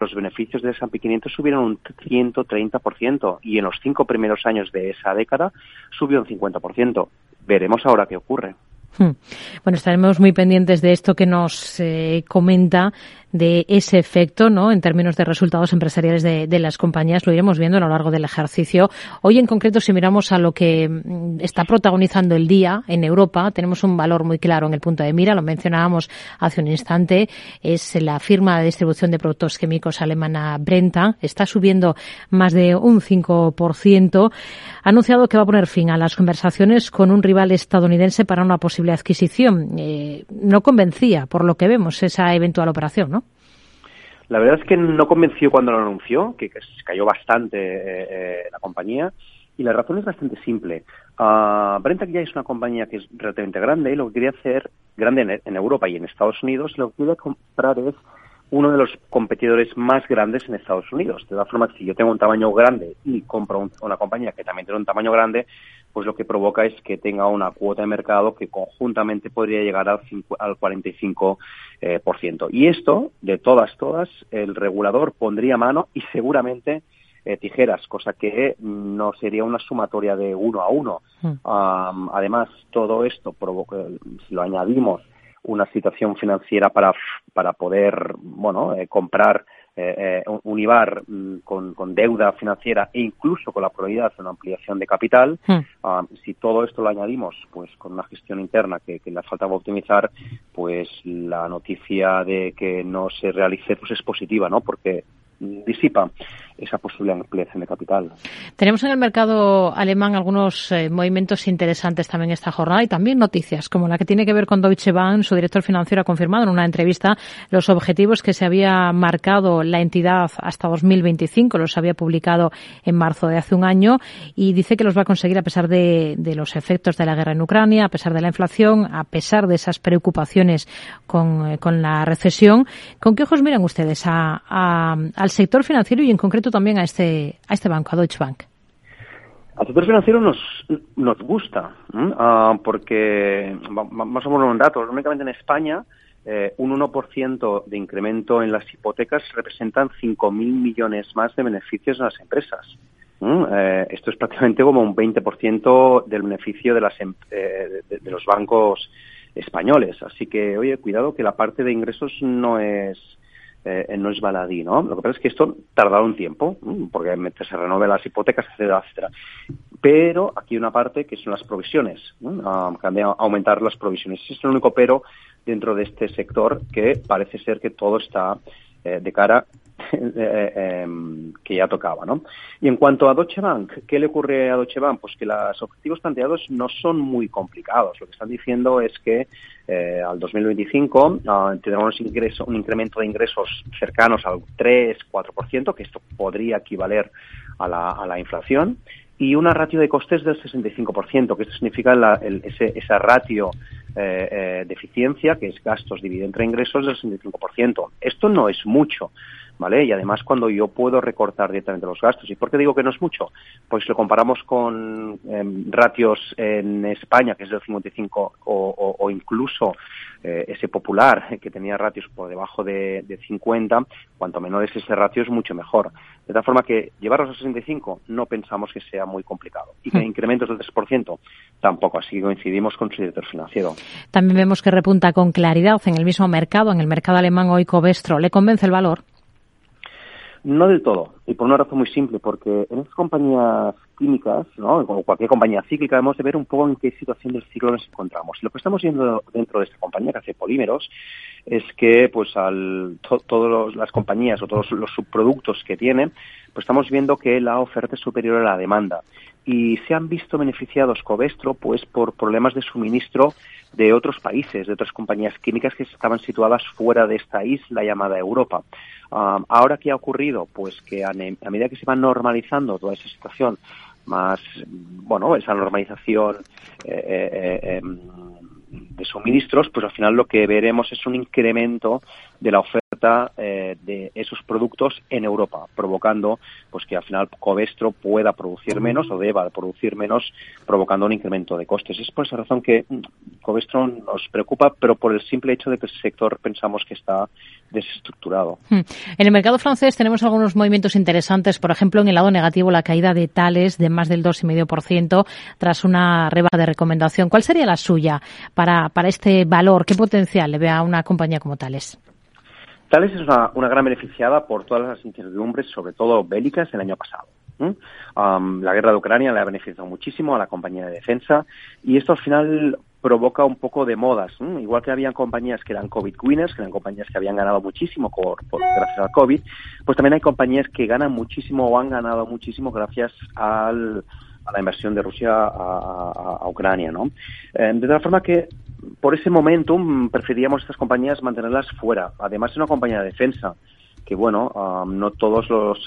los beneficios de S&P 500 subieron un 130% y en los cinco primeros años de esa década subió un 50%. Veremos ahora qué ocurre. Hmm. Bueno, estaremos muy pendientes de esto que nos eh, comenta de ese efecto, ¿no? En términos de resultados empresariales de, las compañías, lo iremos viendo a lo largo del ejercicio. Hoy, en concreto, si miramos a lo que mm, está protagonizando el día en Europa, tenemos un valor muy claro en el punto de mira. Lo mencionábamos hace un instante. Es la firma de distribución de productos químicos alemana Brenta. Está subiendo más de un 5%. Ha anunciado que va a poner fin a las conversaciones con un rival estadounidense para una posible adquisición. Eh, no convencía, por lo que vemos, esa eventual operación, ¿no? La verdad es que no convenció cuando lo anunció, que, cayó bastante eh, eh, la compañía, y la razón es bastante simple. Uh, ya es una compañía que es relativamente grande y lo que quería hacer, grande en, Europa y en Estados Unidos, lo que quería comprar es uno de los competidores más grandes en Estados Unidos. De todas formas, si yo tengo un tamaño grande y compro una compañía que también tiene un tamaño grande, pues lo que provoca es que tenga una cuota de mercado que conjuntamente podría llegar al, al 45%. Eh, por ciento. Y esto, de todas, todas, el regulador pondría mano y seguramente eh, tijeras, cosa que no sería una sumatoria de uno a uno. Hmm. además, todo esto provoca, si lo añadimos, una situación financiera para, para poder, bueno, eh, comprar eh, eh, un IBAR mm, con, deuda financiera e incluso con la probabilidad de una ampliación de capital, ah, si todo esto lo añadimos pues con una gestión interna que, que le faltaba optimizar, pues la noticia de que no se realice pues es positiva, ¿no? Porque disipa esa posible ampliación de capital. Tenemos en el mercado alemán algunos eh, movimientos interesantes también esta jornada y también noticias, como la que tiene que ver con Deutsche Bank. Su director financiero ha confirmado en una entrevista los objetivos que se había marcado la entidad hasta 2025. Los había publicado en marzo de hace un año y dice que los va a conseguir a pesar de, los efectos de la guerra en Ucrania, a pesar de la inflación, a pesar de esas preocupaciones con, eh, la recesión. ¿Con qué ojos miran ustedes al sector financiero y en concreto también a este, a este banco, a Deutsche Bank? Al sector financiero nos, nos gusta, ah, porque, más o menos un dato, únicamente en España, eh, un 1% de incremento en las hipotecas representan 5.000 millones más de beneficios a las empresas. Eh, esto es prácticamente como un 20% del beneficio de, las, em, eh, de, los bancos españoles. Así que, oye, cuidado que la parte de ingresos no es eh, no es baladí, ¿no? Lo que pasa es que esto tardará un tiempo, porque se renueven las hipotecas, etcétera, etcétera. Pero aquí hay una parte que son las provisiones, ¿no? aumentar las provisiones. Es el único pero dentro de este sector que parece ser que todo está eh, de cara eh, em, que ya tocaba, ¿no? Y en cuanto a Deutsche Bank, ¿qué le ocurre a Deutsche Bank? Pues que los objetivos planteados no son muy complicados. Lo que están diciendo es que eh, al 2025 ah, tendremos un incremento de ingresos cercanos al 3-4%, que esto podría equivaler a la, a la inflación, y una ratio de costes del 65%, que esto significa ese, esa ratio eh, eh, de eficiencia, que es gastos dividido entre ingresos, del 65%. Esto no es mucho. ¿Vale? Y además cuando yo puedo recortar directamente los gastos. ¿Y por qué digo que no es mucho? Pues lo comparamos con em, ratios en España, que es del 55, o, o, incluso eh, ese popular, que tenía ratios por debajo de, de 50, cuanto menor es ese ratio es mucho mejor. De tal forma que llevarlos a 65 no pensamos que sea muy complicado. Y que hmm. incrementos del 3% tampoco. Así que coincidimos con su director financiero. También vemos que repunta con claridad en el mismo mercado, en el mercado alemán hoy Covestro. ¿Le convence el valor? No del todo, y por una razón muy simple, porque en estas compañías químicas, ¿no? como cualquier compañía cíclica, debemos de ver un poco en qué situación del ciclo nos encontramos. Lo que estamos viendo dentro de esta compañía que hace polímeros es que pues al todas las compañías o todos los subproductos que tienen, pues estamos viendo que la oferta es superior a la demanda y se han visto beneficiados Covestro pues por problemas de suministro de otros países, de otras compañías químicas que estaban situadas fuera de esta isla llamada Europa. Um, ahora qué ha ocurrido, pues que a, medida que se va normalizando toda esa situación, más bueno esa normalización eh, eh, eh, em, de suministros, pues al final lo que veremos es un incremento de la oferta de esos productos en Europa, provocando pues que al final Covestro pueda producir menos o deba producir menos, provocando un incremento de costes. Es por esa razón que mm, Covestro nos preocupa, pero por el simple hecho de que el sector pensamos que está desestructurado. Hmm. En el mercado francés tenemos algunos movimientos interesantes, por ejemplo, en el lado negativo la caída de Tales de más del 2,5% tras una rebaja de recomendación. ¿Cuál sería la suya para, para este valor? ¿Qué potencial le ve a una compañía como Tales? Thales es una, una, gran beneficiada por todas las incertidumbres, sobre todo bélicas, el año pasado. Um, la guerra de Ucrania le ha beneficiado muchísimo a la compañía de defensa y esto al final provoca un poco de modas. Igual que habían compañías que eran COVID winners, que eran compañías que habían ganado muchísimo por, por, gracias al COVID, pues también hay compañías que ganan muchísimo o han ganado muchísimo gracias al, a la invasión de Rusia a, a, a Ucrania. ¿no? Eh, de tal forma que por ese momento preferíamos estas compañías mantenerlas fuera. Además, es una compañía de defensa que, bueno, um, no todos los,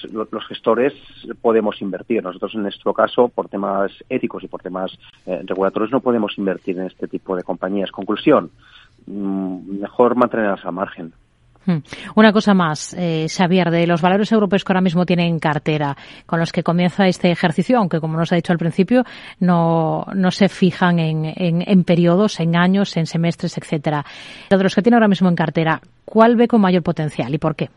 gestores podemos invertir. Nosotros, en nuestro caso, por temas éticos y por temas eh, regulatorios, no podemos invertir en este tipo de compañías. Conclusión, mm, mejor mantenerlas al margen. Hmm. Una cosa más, eh, Xavier, de los valores europeos que ahora mismo tienen en cartera, con los que comienza este ejercicio, aunque como nos ha dicho al principio, no, no se fijan en, en, periodos, en años, en semestres, etcétera. De los que tiene ahora mismo en cartera, ¿cuál ve con mayor potencial y por qué?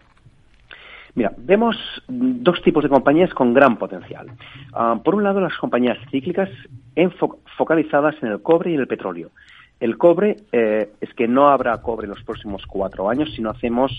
Mira, vemos dos tipos de compañías con gran potencial. Uh, por un lado, las compañías cíclicas focalizadas en el cobre y el petróleo. El cobre eh, es que no habrá cobre en los próximos cuatro años si no hacemos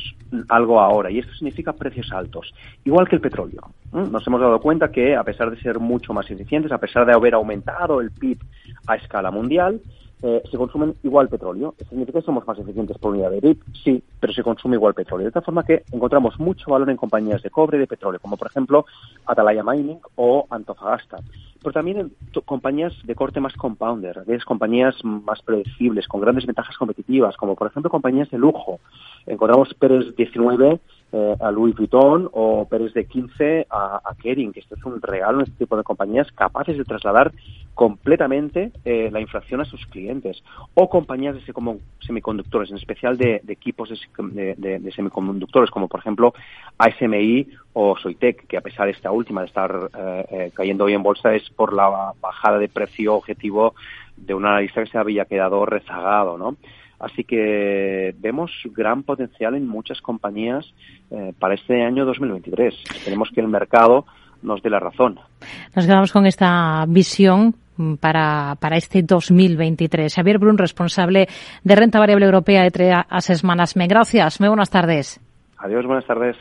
algo ahora, y esto significa precios altos, igual que el petróleo. Nos hemos dado cuenta que, a pesar de ser mucho más eficientes, a pesar de haber aumentado el PIB a escala mundial, eh, se consumen igual petróleo. ¿Significa que somos más eficientes por unidad de PIB? Sí, pero se consume igual petróleo. De tal forma que encontramos mucho valor en compañías de cobre y de petróleo, como por ejemplo Atalaya Mining o Antofagasta. Pero también compañías de corte más compounder, es compañías más predecibles, con grandes ventajas competitivas, como por ejemplo compañías de lujo. Encontramos Pérez 19 eh, a Louis Vuitton o Pérez de 15 a, a Kering, que esto es un regalo en este tipo de compañías capaces de trasladar completamente eh, la inflación a sus clientes. O compañías de semiconductores, en especial de, equipos de, de, de, semiconductores, como por ejemplo ASMI o Soitec, que a pesar de esta última de estar eh, eh, cayendo hoy en bolsa es por la bajada de precio objetivo de un analista que se había quedado rezagado, ¿no? Así que vemos gran potencial en muchas compañías eh, para este año 2023. Esperemos que el mercado nos dé la razón. Nos quedamos con esta visión para, para este 2023. Xavier Brun, responsable de renta variable europea de Tres Semanas. Me gracias. Muy buenas tardes. Adiós, buenas tardes.